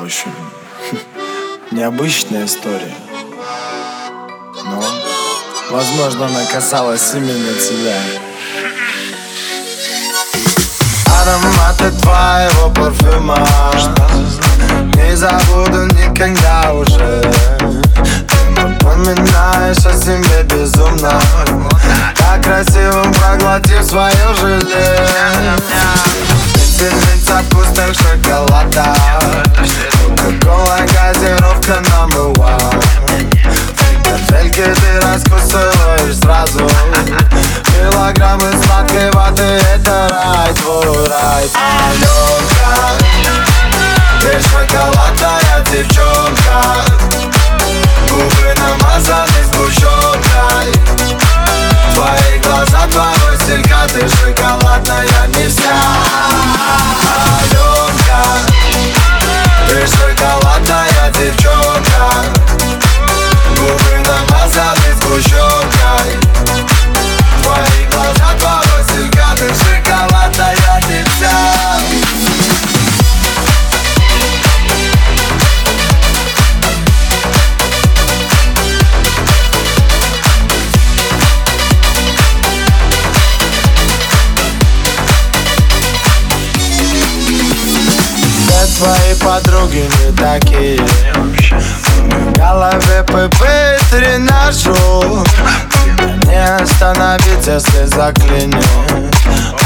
в необычная история. Но, возможно, она касалась именно тебя. Ароматы твоего парфюма Не забуду никогда уже Ты напоминаешь о себе безумно Килограммы сладкой ваты Это рай, твой рай Аленка твои подруги не такие. В голове ПП тренажер. Не остановить, если заклинит.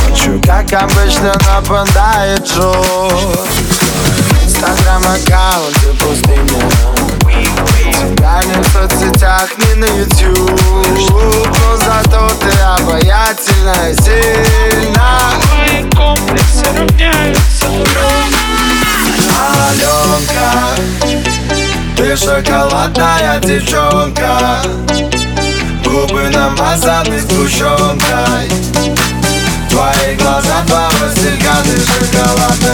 Хочу, как обычно, нападает жор Инстаграм аккаунты пустыня Тебя не в соцсетях, не на YouTube Но зато ты обаятельна и Аленка Ты шоколадная девчонка. Губы намазаны сгущенкой. Твои глаза, твоя стилька Ты шоколадная